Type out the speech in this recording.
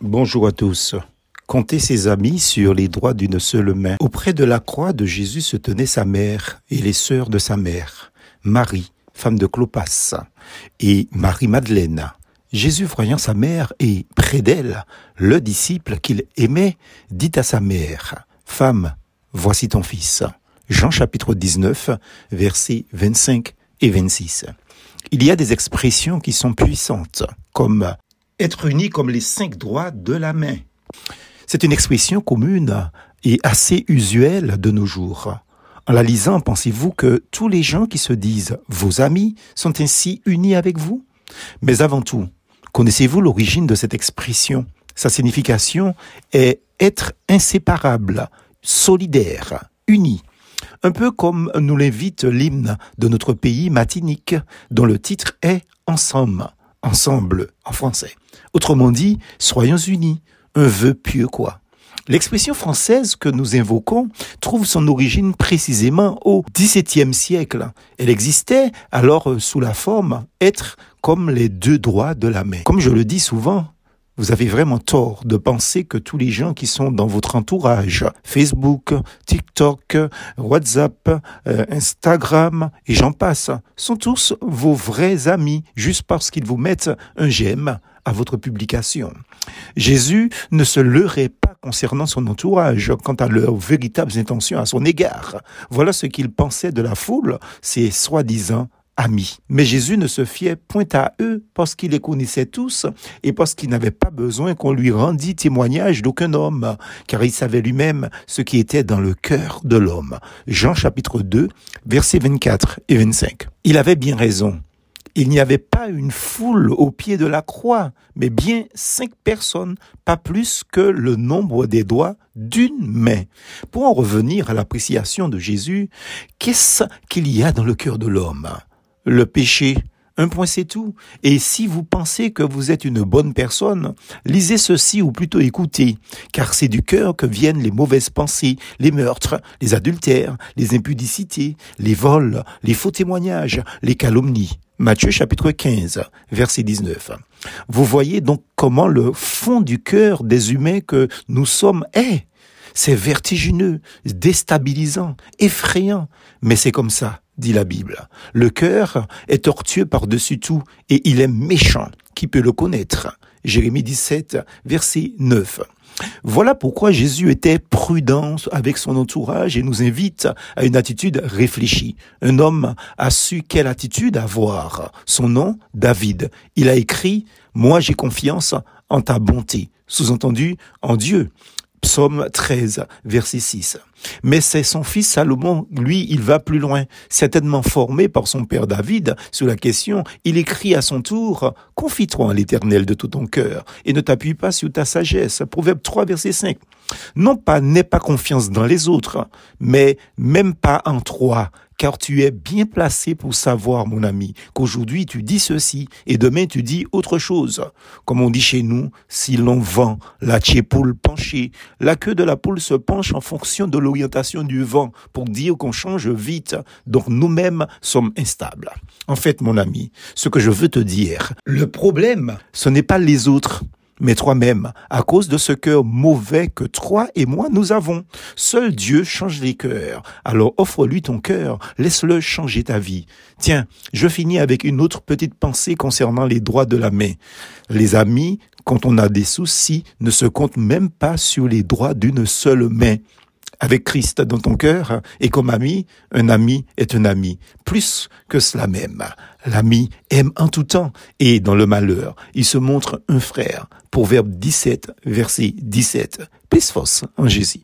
Bonjour à tous. Comptez ses amis sur les doigts d'une seule main. Auprès de la croix de Jésus se tenaient sa mère et les sœurs de sa mère, Marie, femme de Clopas, et Marie-Madeleine. Jésus, voyant sa mère et près d'elle, le disciple qu'il aimait, dit à sa mère, Femme, voici ton fils. Jean chapitre 19, versets 25 et 26. Il y a des expressions qui sont puissantes, comme être unis comme les cinq doigts de la main. C'est une expression commune et assez usuelle de nos jours. En la lisant, pensez-vous que tous les gens qui se disent vos amis sont ainsi unis avec vous? Mais avant tout, connaissez-vous l'origine de cette expression? Sa signification est être inséparable, solidaire, uni. Un peu comme nous l'invite l'hymne de notre pays matinique, dont le titre est Ensemble ensemble en français. Autrement dit, soyons unis, un vœu pieux quoi. L'expression française que nous invoquons trouve son origine précisément au XVIIe siècle. Elle existait alors sous la forme être comme les deux doigts de la main. Comme je le dis souvent, vous avez vraiment tort de penser que tous les gens qui sont dans votre entourage, Facebook, TikTok, WhatsApp, euh, Instagram et j'en passe, sont tous vos vrais amis juste parce qu'ils vous mettent un j'aime à votre publication. Jésus ne se leurrait pas concernant son entourage quant à leurs véritables intentions à son égard. Voilà ce qu'il pensait de la foule, ces soi-disant Mais Jésus ne se fiait point à eux parce qu'il les connaissait tous et parce qu'il n'avait pas besoin qu'on lui rendît témoignage d'aucun homme, car il savait lui-même ce qui était dans le cœur de l'homme. Jean chapitre 2, versets 24 et 25. Il avait bien raison. Il n'y avait pas une foule au pied de la croix, mais bien cinq personnes, pas plus que le nombre des doigts d'une main. Pour en revenir à l'appréciation de Jésus, qu'est-ce qu'il y a dans le cœur de l'homme? Le péché. Un point c'est tout. Et si vous pensez que vous êtes une bonne personne, lisez ceci ou plutôt écoutez, car c'est du cœur que viennent les mauvaises pensées, les meurtres, les adultères, les impudicités, les vols, les faux témoignages, les calomnies. Matthieu chapitre 15, verset 19. Vous voyez donc comment le fond du cœur des humains que nous sommes est. C'est vertigineux, déstabilisant, effrayant, mais c'est comme ça dit la Bible. Le cœur est tortueux par-dessus tout et il est méchant. Qui peut le connaître? Jérémie 17, verset 9. Voilà pourquoi Jésus était prudent avec son entourage et nous invite à une attitude réfléchie. Un homme a su quelle attitude avoir. Son nom, David. Il a écrit, Moi j'ai confiance en ta bonté. Sous-entendu, en Dieu. Psaume 13, verset 6. Mais c'est son fils Salomon, lui, il va plus loin. Certainement formé par son père David sur la question, il écrit à son tour, Confie-toi à l'éternel de tout ton cœur et ne t'appuie pas sur ta sagesse. Proverbe 3, verset 5. Non pas n'aie pas confiance dans les autres, mais même pas en toi, car tu es bien placé pour savoir, mon ami, qu'aujourd'hui tu dis ceci et demain tu dis autre chose. Comme on dit chez nous, si l'on vend la poule penchée, la queue de la poule se penche en fonction de l'orientation du vent pour dire qu'on change vite, donc nous-mêmes sommes instables. En fait, mon ami, ce que je veux te dire, le problème, ce n'est pas les autres, mais toi-même, à cause de ce cœur mauvais que toi et moi nous avons. Seul Dieu change les cœurs. Alors offre-lui ton cœur, laisse-le changer ta vie. Tiens, je finis avec une autre petite pensée concernant les droits de la main. Les amis, quand on a des soucis, ne se comptent même pas sur les droits d'une seule main avec Christ dans ton cœur et comme ami, un ami est un ami. Plus que cela même, l'ami aime en tout temps et dans le malheur, il se montre un frère. Proverbe 17, verset 17. Plus en Jésus.